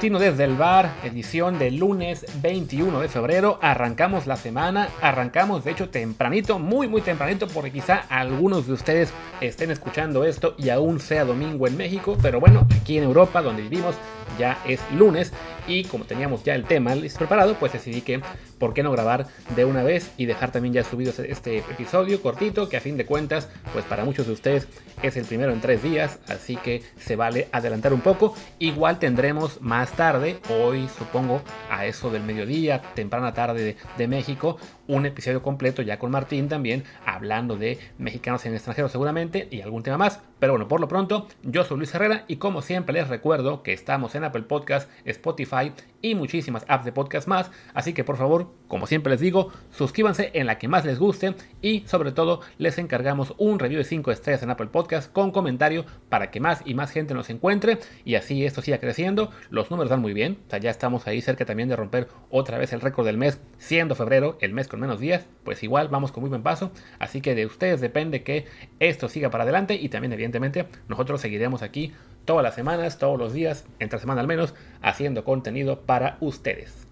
Matutino desde el bar, edición del lunes 21 de febrero. Arrancamos la semana, arrancamos de hecho tempranito, muy muy tempranito, porque quizá algunos de ustedes estén escuchando esto y aún sea domingo en México, pero bueno, aquí en Europa, donde vivimos, ya es lunes y como teníamos ya el tema preparado, pues decidí que por qué no grabar de una vez y dejar también ya subido este episodio cortito, que a fin de cuentas, pues para muchos de ustedes es el primero en tres días, así que se vale adelantar un poco. Igual tendremos más tarde, hoy supongo a eso del mediodía, temprana tarde de, México, un episodio completo ya con Martín también, hablando de mexicanos en extranjero seguramente y algún tema más. Pero bueno, por lo pronto, yo soy Luis Herrera y como siempre les recuerdo que estamos en Apple Podcast, Spotify y muchísimas apps de podcast más. Así que por favor, como siempre les digo, suscríbanse en la que más les guste y sobre todo les encargamos un review de 5 estrellas en Apple Podcast con comentario para que más y más gente nos encuentre y así esto siga creciendo. Los números dan muy bien, o sea, ya estamos ahí cerca también de romper otra vez el récord del mes, siendo febrero el mes con menos días, pues igual vamos con muy buen paso. Así que de ustedes depende que esto siga para adelante y también evidentemente nosotros seguiremos aquí todas las semanas, todos los días, entre semana al menos, haciendo contenido para ustedes.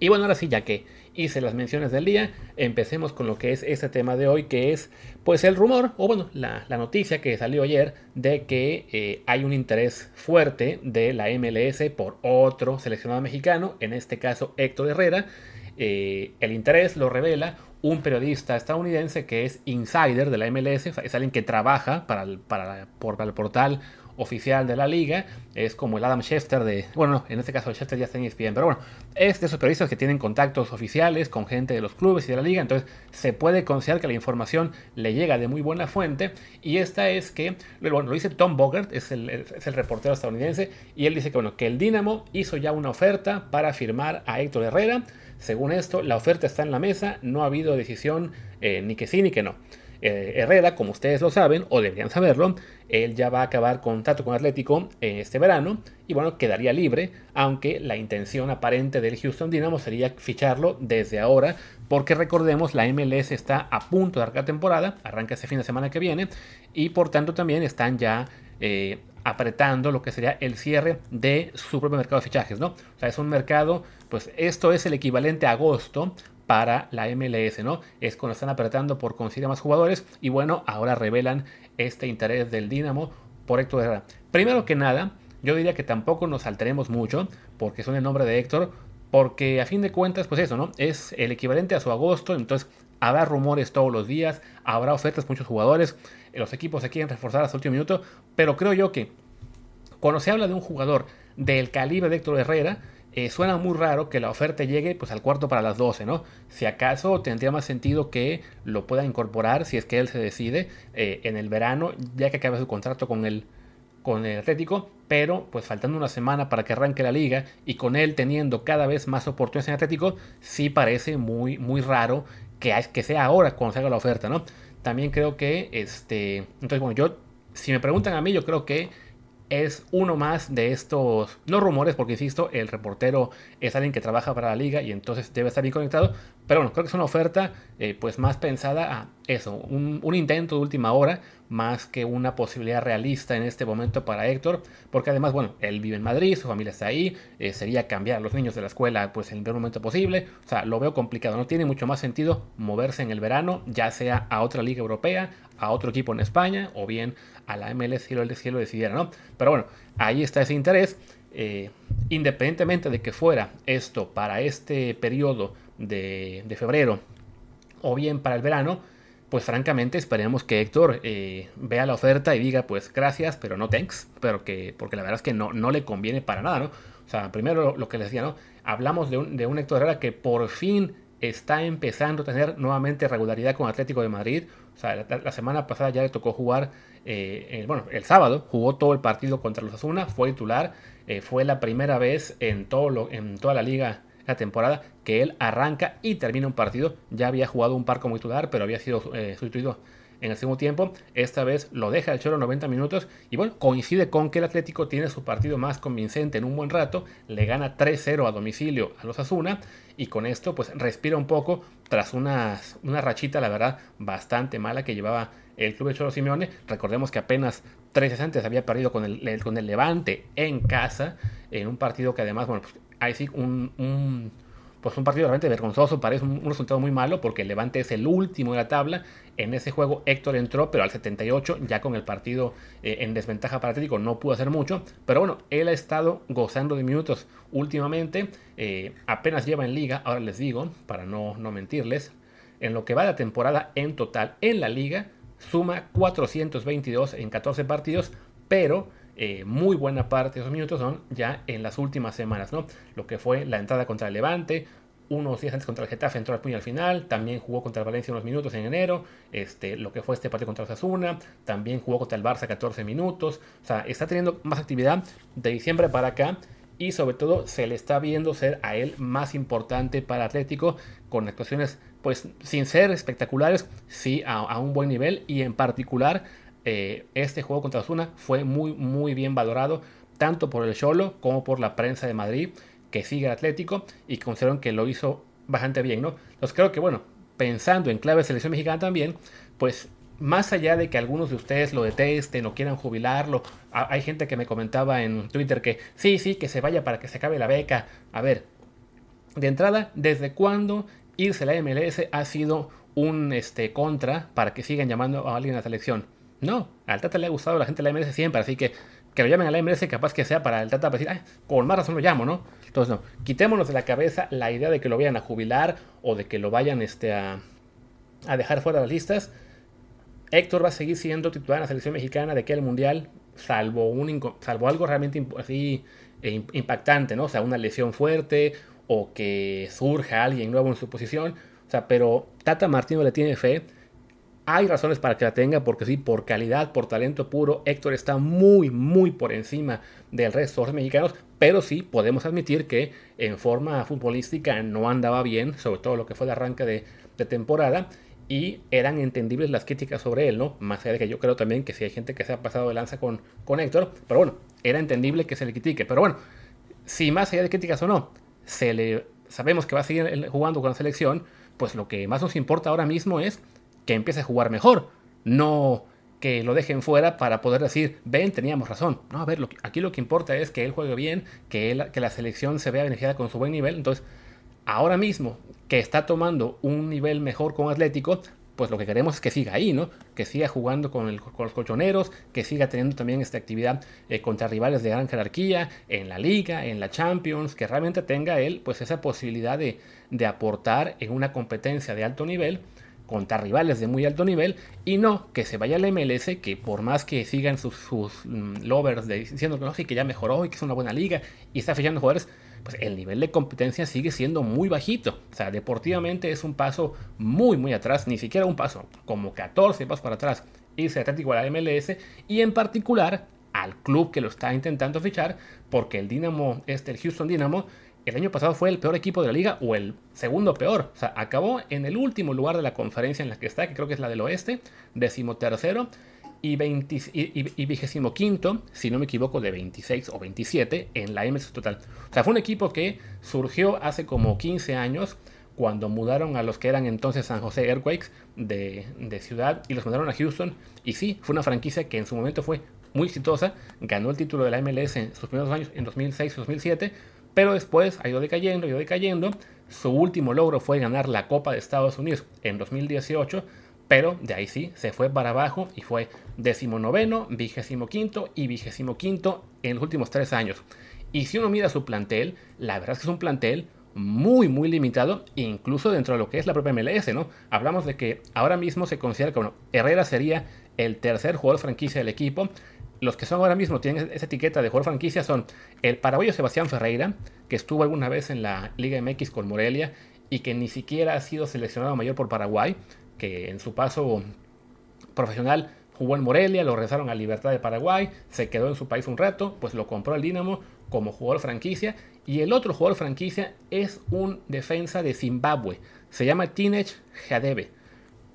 Y bueno, ahora sí, ya que hice las menciones del día, empecemos con lo que es este tema de hoy, que es pues el rumor, o bueno, la, noticia que salió ayer de que eh, hay un interés fuerte de la MLS por otro seleccionado mexicano, en este caso Héctor Herrera. Eh, el interés lo revela un periodista estadounidense que es insider de la MLS, es alguien que trabaja para para, para el portal oficial de la liga. Es como el Adam Schefter de. Bueno, en este caso el Schefter ya está en ESPN, pero bueno, es de esos periodistas que tienen contactos oficiales con gente de los clubes y de la liga. Entonces se puede considerar que la información le llega de muy buena fuente. Y esta es que. Bueno, lo dice Tom Bogert, es el, es el reportero estadounidense. Y él dice que, bueno, que el Dinamo hizo ya una oferta para firmar a Héctor Herrera. Según esto, la oferta está en la mesa, no ha habido decisión eh, ni que sí ni que no. Eh, Herrera, como ustedes lo saben, o deberían saberlo, él ya va a acabar contrato con Atlético este verano y bueno, quedaría libre, aunque la intención aparente del Houston Dynamo sería ficharlo desde ahora, porque recordemos, la MLS está a punto de arrancar temporada, arranca ese fin de semana que viene, y por tanto también están ya eh, apretando lo que sería el cierre de su propio mercado de fichajes, ¿no? O sea, es un mercado, pues esto es el equivalente a agosto para la MLS, ¿no? Es cuando están apretando por conseguir más jugadores y bueno, ahora revelan este interés del Dinamo por Héctor Herrera. Primero que nada, yo diría que tampoco nos alteremos mucho porque son el nombre de Héctor, porque a fin de cuentas, pues eso, ¿no? Es el equivalente a su agosto, entonces habrá rumores todos los días, habrá ofertas muchos jugadores, los equipos se quieren reforzar hasta el último minuto, pero creo yo que cuando se habla de un jugador del calibre de Héctor Herrera, eh, suena muy raro que la oferta llegue pues al cuarto para las 12, ¿no? Si acaso tendría más sentido que lo pueda incorporar si es que él se decide eh, en el verano, ya que acabe su contrato con el, con el Atlético, pero pues faltando una semana para que arranque la liga y con él teniendo cada vez más oportunidades en Atlético, sí parece muy, muy raro que, que sea ahora cuando se haga la oferta, ¿no? También creo que, este, entonces bueno, yo, si me preguntan a mí, yo creo que es uno más de estos, no rumores, porque insisto, el reportero es alguien que trabaja para la liga y entonces debe estar bien conectado, pero bueno, creo que es una oferta eh, pues más pensada a eso, un, intento de última hora, más que una posibilidad realista en este momento para Héctor, porque además, bueno, él vive en Madrid, su familia está ahí, eh, sería cambiar a los niños de la escuela pues en el peor momento posible, o sea, lo veo complicado, no tiene mucho más sentido moverse en el verano, ya sea a otra liga europea, a otro equipo en España, o bien a la MLS si lo, si lo decidiera, ¿no? Pero bueno, ahí está ese interés. Eh, independientemente de que fuera esto para este periodo de, febrero o bien para el verano, pues francamente esperemos que Héctor eh, vea la oferta y diga pues gracias, pero no thanks, pero que, porque la verdad es que no, no le conviene para nada, ¿no? O sea, primero lo, que les decía, ¿no? Hablamos de un, de un Héctor Herrera que por fin está empezando a tener nuevamente regularidad con Atlético de Madrid. O sea, la, semana pasada ya le tocó jugar, eh, bueno, el sábado jugó todo el partido contra los Asuna, fue titular, eh, fue la primera vez en, todo en toda la liga la temporada que él arranca y termina un partido. Ya había jugado un par como titular, pero había sido eh, sustituido en el segundo tiempo. Esta vez lo deja el Cholo 90 minutos y bueno, coincide con que el Atlético tiene su partido más convincente en un buen rato, le gana 3-0 a domicilio a los Asuna y con esto pues respira un poco tras una, una rachita la verdad bastante mala que llevaba el club de Cholo Simeone. Recordemos que apenas tres antes había perdido con el, con el Levante en casa, en un partido que además, bueno, pues, ahí sí, un pues un partido realmente vergonzoso, parece un, resultado muy malo porque el Levante es el último de la tabla. En ese juego Héctor entró, pero al 78, ya con el partido eh, en desventaja para Atlético, no pudo hacer mucho. Pero bueno, él ha estado gozando de minutos últimamente. Eh, apenas lleva en liga, ahora les digo, para no, no mentirles, en lo que va de la temporada en total en la liga, suma 422 en 14 partidos, pero eh, muy buena parte de esos minutos son ya en las últimas semanas, ¿no? Lo que fue la entrada contra el Levante, unos días antes contra el Getafe entró al puño al final, también jugó contra el Valencia unos minutos en enero, este, lo que fue este partido contra Osasuna, también jugó contra el Barça 14 minutos, o sea, está teniendo más actividad de diciembre para acá y sobre todo se le está viendo ser a él más importante para Atlético con actuaciones pues sin ser espectaculares, sí a un buen nivel y en particular eh, este juego contra Osuna fue muy, muy bien valorado, tanto por el Cholo como por la prensa de Madrid, que sigue al Atlético y consideraron que lo hizo bastante bien, ¿no? Entonces creo que, bueno, pensando en clave de selección mexicana también, pues más allá de que algunos de ustedes lo detesten o quieran jubilarlo, hay gente que me comentaba en Twitter que sí, sí, que se vaya para que se acabe la beca. A ver, de entrada, ¿desde cuándo irse a la MLS ha sido un este, contra para que sigan llamando a alguien a la selección? No, al Tata le ha gustado a la gente de la MLS siempre, así que que lo llamen a la MLS capaz que sea para el Tata para decir, Ay, con más razón lo llamo, ¿no? Entonces, no, quitémonos de la cabeza la idea de que lo vayan a jubilar o de que lo vayan este, a, a dejar fuera de las listas. Héctor va a seguir siendo titular en la selección mexicana de aquel mundial, salvo, un, salvo algo realmente así eh, impactante, ¿no? O sea, una lesión fuerte o que surja alguien nuevo en su posición. O sea, pero Tata Martino le tiene fe hay razones para que la tenga, porque sí, por calidad, por talento puro, Héctor está muy, muy por encima del resto de los mexicanos, pero sí podemos admitir que en forma futbolística no andaba bien, sobre todo lo que fue el arranque de, temporada, y eran entendibles las críticas sobre él, ¿no? Más allá de que yo creo también que si hay gente que se ha pasado de lanza con, con Héctor, pero bueno, era entendible que se le critique, pero bueno, si más allá de críticas o no, se le, sabemos que va a seguir jugando con la selección, pues lo que más nos importa ahora mismo es que empiece a jugar mejor, no que lo dejen fuera para poder decir, ven, teníamos razón. No, a ver, aquí lo que importa es que él juegue bien, que, que la selección se vea beneficiada con su buen nivel. Entonces, ahora mismo que está tomando un nivel mejor con Atlético, pues lo que queremos es que siga ahí, ¿no? Que siga jugando con, los colchoneros, que siga teniendo también esta actividad eh, contra rivales de gran jerarquía, en la liga, en la Champions, que realmente tenga él pues esa posibilidad de, de aportar en una competencia de alto nivel contra rivales de muy alto nivel y no que se vaya a la MLS que por más que sigan sus, mm, lovers diciendo que no, sí, que ya mejoró y que es una buena liga y está fichando jugadores, pues el nivel de competencia sigue siendo muy bajito. O sea, deportivamente es un paso muy, muy atrás, ni siquiera un paso, como 14 pasos para atrás, irse Atlético a la MLS y en particular al club que lo está intentando fichar, porque el Dinamo, este, el Houston Dynamo, el año pasado fue el peor equipo de la liga o el segundo peor. O sea, acabó en el último lugar de la conferencia en la que está, que creo que es la del oeste, decimotercero y, y, vigésimo quinto, si no me equivoco, de 26 o 27 en la MS total. O sea, fue un equipo que surgió hace como 15 años cuando mudaron a los que eran entonces San José Earthquakes de, ciudad y los mudaron a Houston. Y sí, fue una franquicia que en su momento fue muy exitosa, ganó el título de la MLS en sus primeros años, en 2006 y 2007 pero después ha ido decayendo, ha ido decayendo. Su último logro fue ganar la Copa de Estados Unidos en 2018, pero de ahí sí se fue para abajo y fue decimonoveno, vigésimo quinto y vigésimo quinto en los últimos tres años. Y si uno mira su plantel, la verdad es que es un plantel muy, muy limitado, incluso dentro de lo que es la propia MLS, ¿no? Hablamos de que ahora mismo se considera que, Herrera sería el tercer jugador franquicia del equipo, los que son ahora mismo tienen esa etiqueta de jugador franquicia son el paraguayo Sebastián Ferreira, que estuvo alguna vez en la Liga MX con Morelia y que ni siquiera ha sido seleccionado mayor por Paraguay, que en su paso profesional jugó en Morelia, lo regresaron a Libertad de Paraguay, se quedó en su país un rato, pues lo compró el Dinamo como jugador franquicia. Y el otro jugador franquicia es un defensa de Zimbabue, se llama Teenage Jadebe.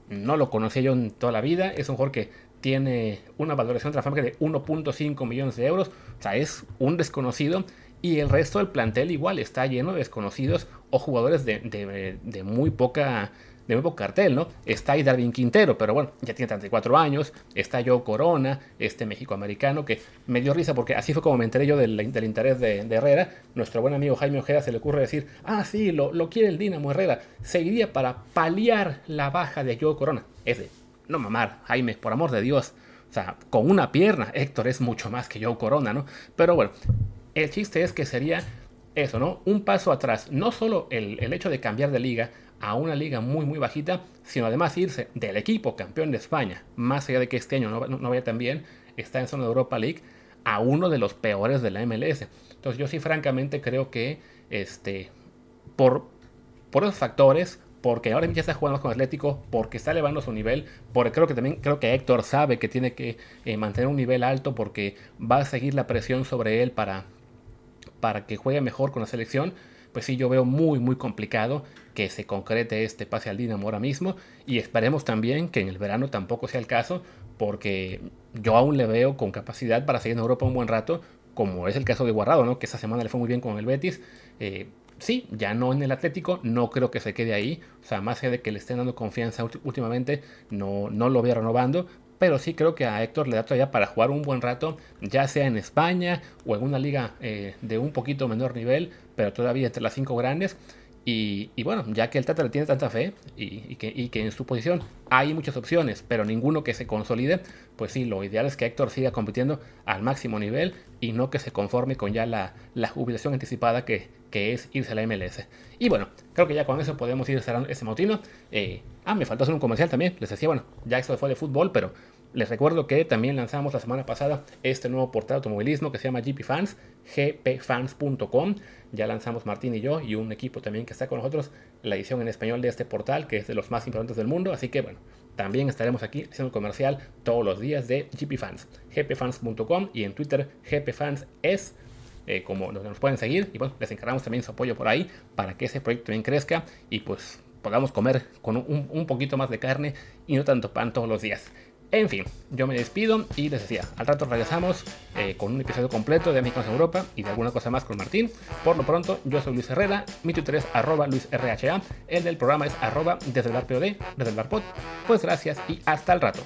No lo conocía yo en toda la vida, es un jugador que tiene una valoración transfábrica de 1.5 millones de euros, o sea, es un desconocido. Y el resto del plantel igual está lleno de desconocidos o jugadores de, muy poca de nuevo cartel, ¿no? Está ahí Darwin Quintero, pero bueno, ya tiene 34 años, está Joe Corona, este México-americano, que me dio risa porque así fue como me enteré yo del, interés de, Herrera. Nuestro buen amigo Jaime Ojeda se le ocurre decir, ah, sí, lo, lo quiere el Dinamo Herrera. Seguiría para paliar la baja de Joe Corona. Es de, no mamar, Jaime, por amor de Dios. O sea, con una pierna, Héctor es mucho más que Joe Corona, ¿no? Pero bueno, el chiste es que sería eso, ¿no? Un paso atrás. No solo el, hecho de cambiar de liga a una liga muy, muy bajita, sino además irse del equipo campeón de España, más allá de que este año no, vaya tan bien, está en zona de Europa League, a uno de los peores de la MLS. Entonces yo sí francamente creo que este, por, por esos factores, porque ahora ya está jugando con Atlético, porque está elevando su nivel, porque creo que también creo que Héctor sabe que tiene que eh, mantener un nivel alto porque va a seguir la presión sobre él para, para que juegue mejor con la selección, pues sí, yo veo muy, muy complicado que se concrete este pase al Dinamo ahora mismo y esperemos también que en el verano tampoco sea el caso, porque yo aún le veo con capacidad para seguir en Europa un buen rato, como es el caso de Guardado, ¿no? que esta semana le fue muy bien con el Betis. Eh, sí, ya no en el Atlético, no creo que se quede ahí, o sea, más allá de que le estén dando confianza últimamente, no, no lo veo renovando, pero sí creo que a Héctor le da todavía para jugar un buen rato, ya sea en España o en una liga eh, de un poquito menor nivel, pero todavía entre las cinco grandes. Y, bueno, ya que el Tata le tiene tanta fe y, que, en su posición hay muchas opciones, pero ninguno que se consolide, pues sí, lo ideal es que Héctor siga compitiendo al máximo nivel y no que se conforme con ya la, la jubilación anticipada que, que, es irse a la MLS. Y bueno, creo que ya con eso podemos ir cerrando ese motino. Eh, ah, me faltó hacer un comercial también. Les decía, bueno, ya esto fue de fútbol, pero les recuerdo que también lanzamos la semana pasada este nuevo portal de automovilismo que se llama GP Fans, gpfans.com. Ya lanzamos Martín y yo y un equipo también que está con nosotros la edición en español de este portal, que es de los más importantes del mundo. Así que bueno, también estaremos aquí haciendo comercial todos los días de GP Fans, gpfans.com y en Twitter gpfans es. Eh, como nos pueden seguir y bueno, les encargamos también su apoyo por ahí para que ese proyecto también crezca y pues podamos comer con un poquito más de carne y no tanto pan todos los días. En fin, yo me despido y les decía, al rato regresamos eh, con un episodio completo de México en Europa y de alguna cosa más con Martín. Por lo pronto, yo soy Luis Herrera, mi Twitter es arroba luisrha, el del programa es arroba desde el bar desde el bar Pues gracias y hasta el rato.